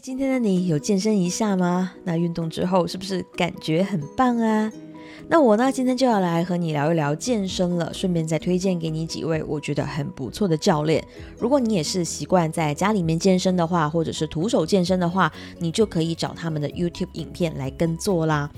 今天的你有健身一下吗？那运动之后是不是感觉很棒啊？那我呢，今天就要来和你聊一聊健身了，顺便再推荐给你几位我觉得很不错的教练。如果你也是习惯在家里面健身的话，或者是徒手健身的话，你就可以找他们的 YouTube 影片来跟做啦。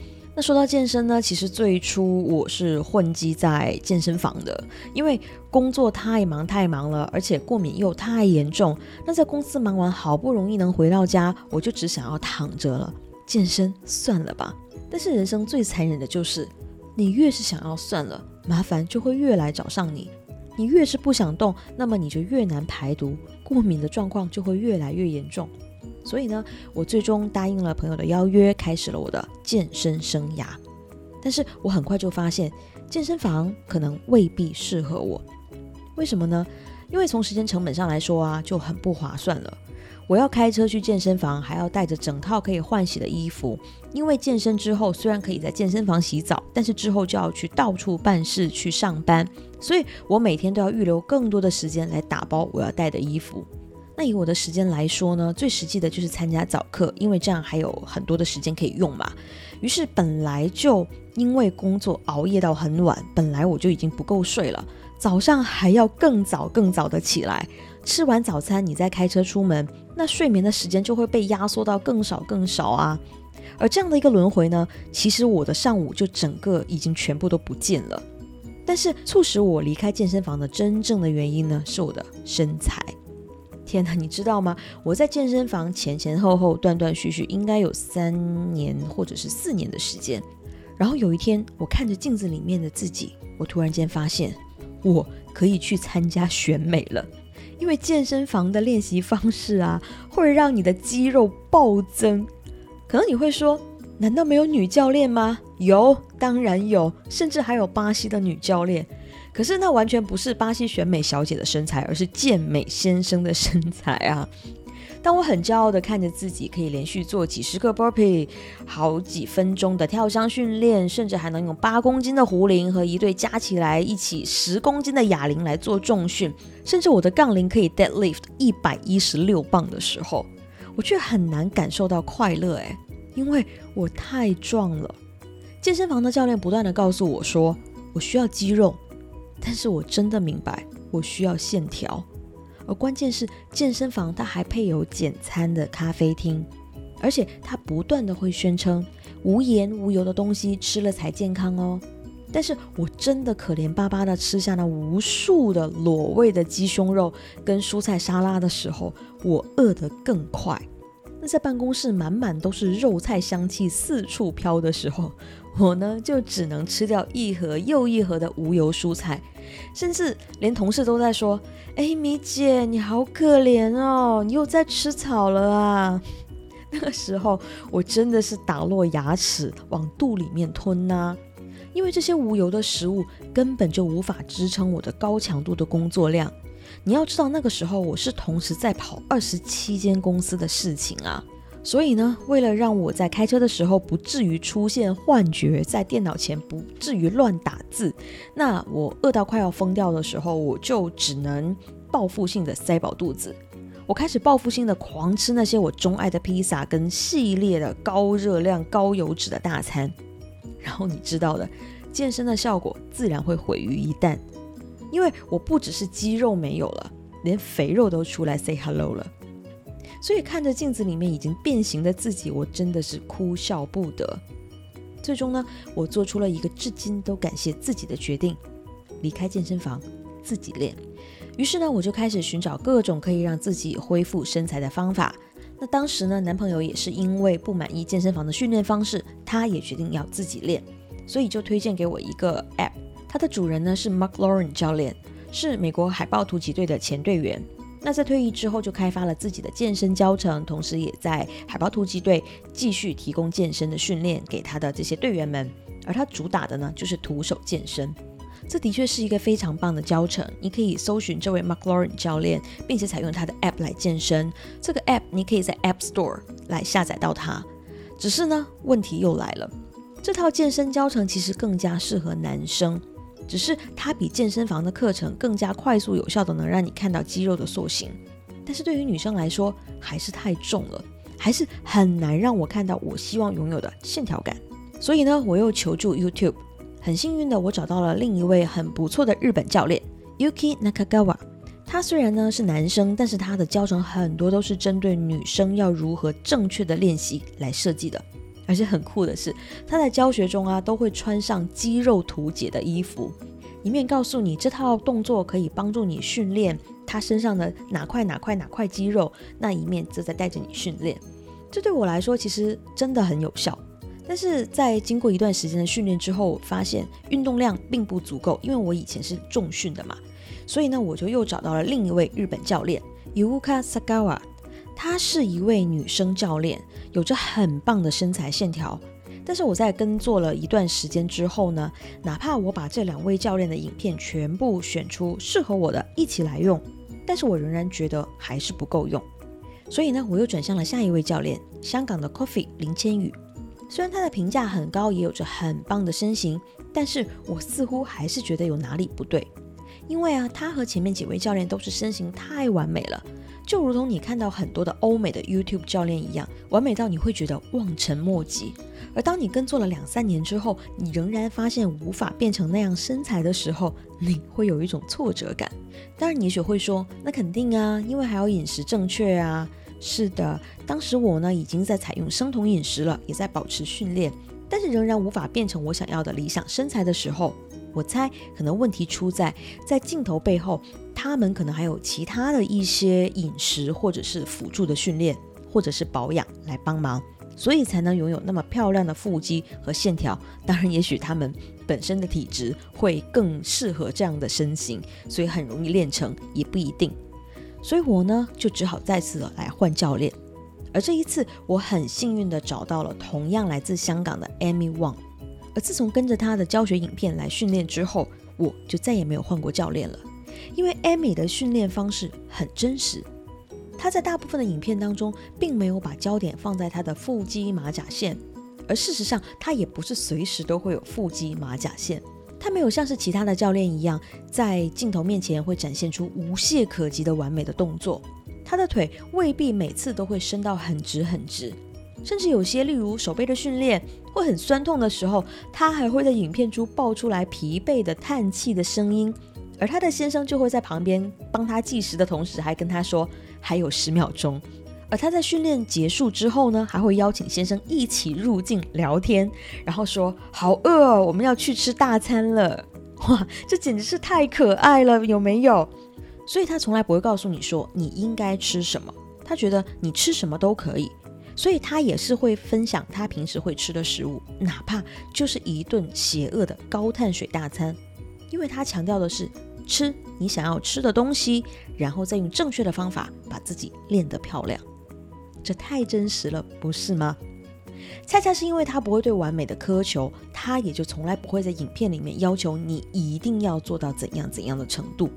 那说到健身呢，其实最初我是混迹在健身房的，因为工作太忙太忙了，而且过敏又太严重。那在公司忙完，好不容易能回到家，我就只想要躺着了，健身算了吧。但是人生最残忍的就是，你越是想要算了，麻烦就会越来找上你；你越是不想动，那么你就越难排毒，过敏的状况就会越来越严重。所以呢，我最终答应了朋友的邀约，开始了我的健身生涯。但是我很快就发现，健身房可能未必适合我。为什么呢？因为从时间成本上来说啊，就很不划算了。我要开车去健身房，还要带着整套可以换洗的衣服。因为健身之后，虽然可以在健身房洗澡，但是之后就要去到处办事、去上班，所以我每天都要预留更多的时间来打包我要带的衣服。那以我的时间来说呢，最实际的就是参加早课，因为这样还有很多的时间可以用嘛。于是本来就因为工作熬夜到很晚，本来我就已经不够睡了，早上还要更早更早的起来，吃完早餐你再开车出门，那睡眠的时间就会被压缩到更少更少啊。而这样的一个轮回呢，其实我的上午就整个已经全部都不见了。但是促使我离开健身房的真正的原因呢，是我的身材。天哪，你知道吗？我在健身房前前后后断断续续，应该有三年或者是四年的时间。然后有一天，我看着镜子里面的自己，我突然间发现，我可以去参加选美了。因为健身房的练习方式啊，会让你的肌肉暴增。可能你会说，难道没有女教练吗？有，当然有，甚至还有巴西的女教练。可是那完全不是巴西选美小姐的身材，而是健美先生的身材啊！当我很骄傲的看着自己可以连续做几十个 burpee，好几分钟的跳箱训练，甚至还能用八公斤的壶铃和一对加起来一起十公斤的哑铃来做重训，甚至我的杠铃可以 deadlift 一百一十六磅的时候，我却很难感受到快乐诶，因为我太壮了。健身房的教练不断的告诉我说，我需要肌肉。但是我真的明白，我需要线条，而关键是健身房它还配有简餐的咖啡厅，而且它不断的会宣称无盐无油的东西吃了才健康哦。但是我真的可怜巴巴的吃下那无数的裸味的鸡胸肉跟蔬菜沙拉的时候，我饿得更快。那在办公室满满都是肉菜香气四处飘的时候。我呢，就只能吃掉一盒又一盒的无油蔬菜，甚至连同事都在说：“哎，米姐，你好可怜哦，你又在吃草了啊！” 那个时候，我真的是打落牙齿往肚里面吞呐，因为这些无油的食物根本就无法支撑我的高强度的工作量。你要知道，那个时候我是同时在跑二十七间公司的事情啊。所以呢，为了让我在开车的时候不至于出现幻觉，在电脑前不至于乱打字，那我饿到快要疯掉的时候，我就只能报复性的塞饱肚子。我开始报复性的狂吃那些我钟爱的披萨跟系列的高热量、高油脂的大餐。然后你知道的，健身的效果自然会毁于一旦，因为我不只是肌肉没有了，连肥肉都出来 say hello 了。所以看着镜子里面已经变形的自己，我真的是哭笑不得。最终呢，我做出了一个至今都感谢自己的决定，离开健身房，自己练。于是呢，我就开始寻找各种可以让自己恢复身材的方法。那当时呢，男朋友也是因为不满意健身房的训练方式，他也决定要自己练，所以就推荐给我一个 App。它的主人呢是 Mark Lauren 教练，是美国海豹突击队的前队员。那在退役之后，就开发了自己的健身教程，同时也在海豹突击队继续提供健身的训练给他的这些队员们。而他主打的呢，就是徒手健身。这的确是一个非常棒的教程，你可以搜寻这位 MacLaren 教练，并且采用他的 App 来健身。这个 App 你可以在 App Store 来下载到它。只是呢，问题又来了，这套健身教程其实更加适合男生。只是它比健身房的课程更加快速有效的能让你看到肌肉的塑形，但是对于女生来说还是太重了，还是很难让我看到我希望拥有的线条感。所以呢，我又求助 YouTube。很幸运的，我找到了另一位很不错的日本教练 Yuki Nakagawa。他虽然呢是男生，但是他的教程很多都是针对女生要如何正确的练习来设计的。而且很酷的是，他在教学中啊都会穿上肌肉图解的衣服，一面告诉你这套动作可以帮助你训练他身上的哪块哪块哪块肌肉，那一面则在带着你训练。这对我来说其实真的很有效。但是在经过一段时间的训练之后，我发现运动量并不足够，因为我以前是重训的嘛，所以呢，我就又找到了另一位日本教练 Yuka Sagawa，她是一位女生教练，有着很棒的身材线条。但是我在跟做了一段时间之后呢，哪怕我把这两位教练的影片全部选出适合我的一起来用，但是我仍然觉得还是不够用，所以呢，我又转向了下一位教练，香港的 Coffee 林千羽。虽然他的评价很高，也有着很棒的身形，但是我似乎还是觉得有哪里不对。因为啊，他和前面几位教练都是身形太完美了，就如同你看到很多的欧美的 YouTube 教练一样，完美到你会觉得望尘莫及。而当你跟做了两三年之后，你仍然发现无法变成那样身材的时候，你会有一种挫折感。当然，你也许会说，那肯定啊，因为还要饮食正确啊。是的，当时我呢已经在采用生酮饮食了，也在保持训练，但是仍然无法变成我想要的理想身材的时候，我猜可能问题出在在镜头背后，他们可能还有其他的一些饮食或者是辅助的训练或者是保养来帮忙，所以才能拥有那么漂亮的腹肌和线条。当然，也许他们本身的体质会更适合这样的身形，所以很容易练成，也不一定。所以我呢就只好再次的来换教练，而这一次我很幸运的找到了同样来自香港的 Amy Wang，而自从跟着他的教学影片来训练之后，我就再也没有换过教练了，因为 Amy 的训练方式很真实，他在大部分的影片当中并没有把焦点放在他的腹肌马甲线，而事实上他也不是随时都会有腹肌马甲线。他没有像是其他的教练一样，在镜头面前会展现出无懈可击的完美的动作。他的腿未必每次都会伸到很直很直，甚至有些，例如手背的训练会很酸痛的时候，他还会在影片中爆出来疲惫的叹气的声音，而他的先生就会在旁边帮他计时的同时，还跟他说还有十秒钟。而他在训练结束之后呢，还会邀请先生一起入镜聊天，然后说：“好饿哦，我们要去吃大餐了。”哇，这简直是太可爱了，有没有？所以他从来不会告诉你说你应该吃什么，他觉得你吃什么都可以，所以他也是会分享他平时会吃的食物，哪怕就是一顿邪恶的高碳水大餐，因为他强调的是吃你想要吃的东西，然后再用正确的方法把自己练得漂亮。这太真实了，不是吗？恰恰是因为他不会对完美的苛求，他也就从来不会在影片里面要求你一定要做到怎样怎样的程度。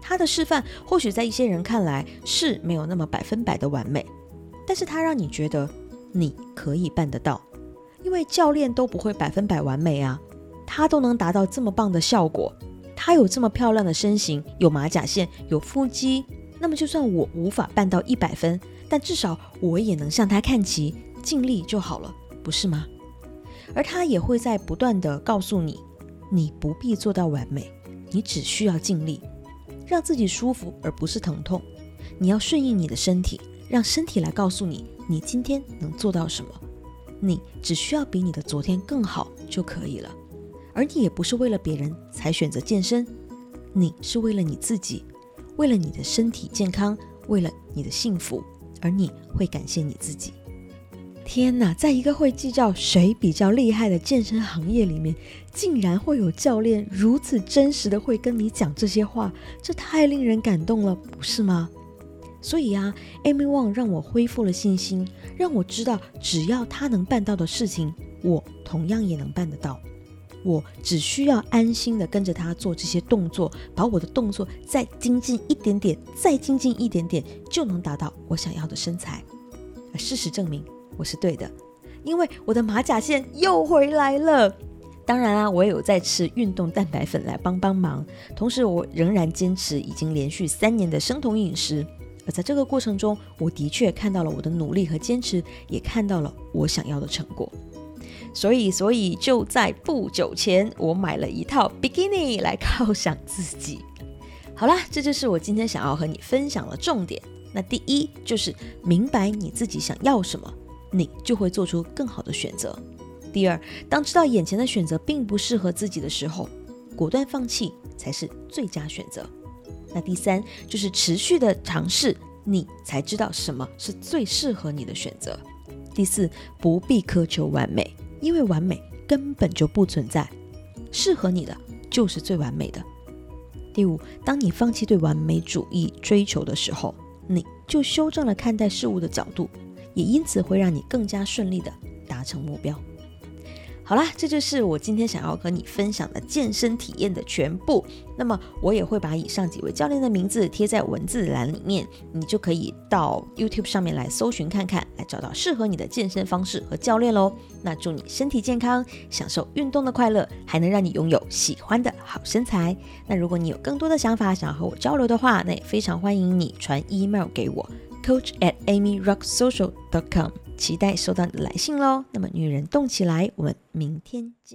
他的示范或许在一些人看来是没有那么百分百的完美，但是他让你觉得你可以办得到，因为教练都不会百分百完美啊，他都能达到这么棒的效果，他有这么漂亮的身形，有马甲线，有腹肌，那么就算我无法办到一百分。但至少我也能向他看齐，尽力就好了，不是吗？而他也会在不断的告诉你，你不必做到完美，你只需要尽力，让自己舒服而不是疼痛。你要顺应你的身体，让身体来告诉你，你今天能做到什么。你只需要比你的昨天更好就可以了。而你也不是为了别人才选择健身，你是为了你自己，为了你的身体健康，为了你的幸福。而你会感谢你自己。天哪，在一个会计较谁比较厉害的健身行业里面，竟然会有教练如此真实的会跟你讲这些话，这太令人感动了，不是吗？所以啊，Amy Wang 让我恢复了信心，让我知道只要他能办到的事情，我同样也能办得到。我只需要安心的跟着他做这些动作，把我的动作再精进一点点，再精进一点点，就能达到我想要的身材。事实证明我是对的，因为我的马甲线又回来了。当然啦，我也有在吃运动蛋白粉来帮帮忙，同时我仍然坚持已经连续三年的生酮饮食。而在这个过程中，我的确看到了我的努力和坚持，也看到了我想要的成果。所以，所以就在不久前，我买了一套 bikini 来犒赏自己。好啦，这就是我今天想要和你分享的重点。那第一就是明白你自己想要什么，你就会做出更好的选择。第二，当知道眼前的选择并不适合自己的时候，果断放弃才是最佳选择。那第三就是持续的尝试，你才知道什么是最适合你的选择。第四，不必苛求完美。因为完美根本就不存在，适合你的就是最完美的。第五，当你放弃对完美主义追求的时候，你就修正了看待事物的角度，也因此会让你更加顺利的达成目标。好啦，这就是我今天想要和你分享的健身体验的全部。那么我也会把以上几位教练的名字贴在文字栏里面，你就可以到 YouTube 上面来搜寻看看，来找到适合你的健身方式和教练喽。那祝你身体健康，享受运动的快乐，还能让你拥有喜欢的好身材。那如果你有更多的想法想要和我交流的话，那也非常欢迎你传 email 给我，coach at amyrocksocial.com。期待收到你的来信喽！那么，女人动起来，我们明天见。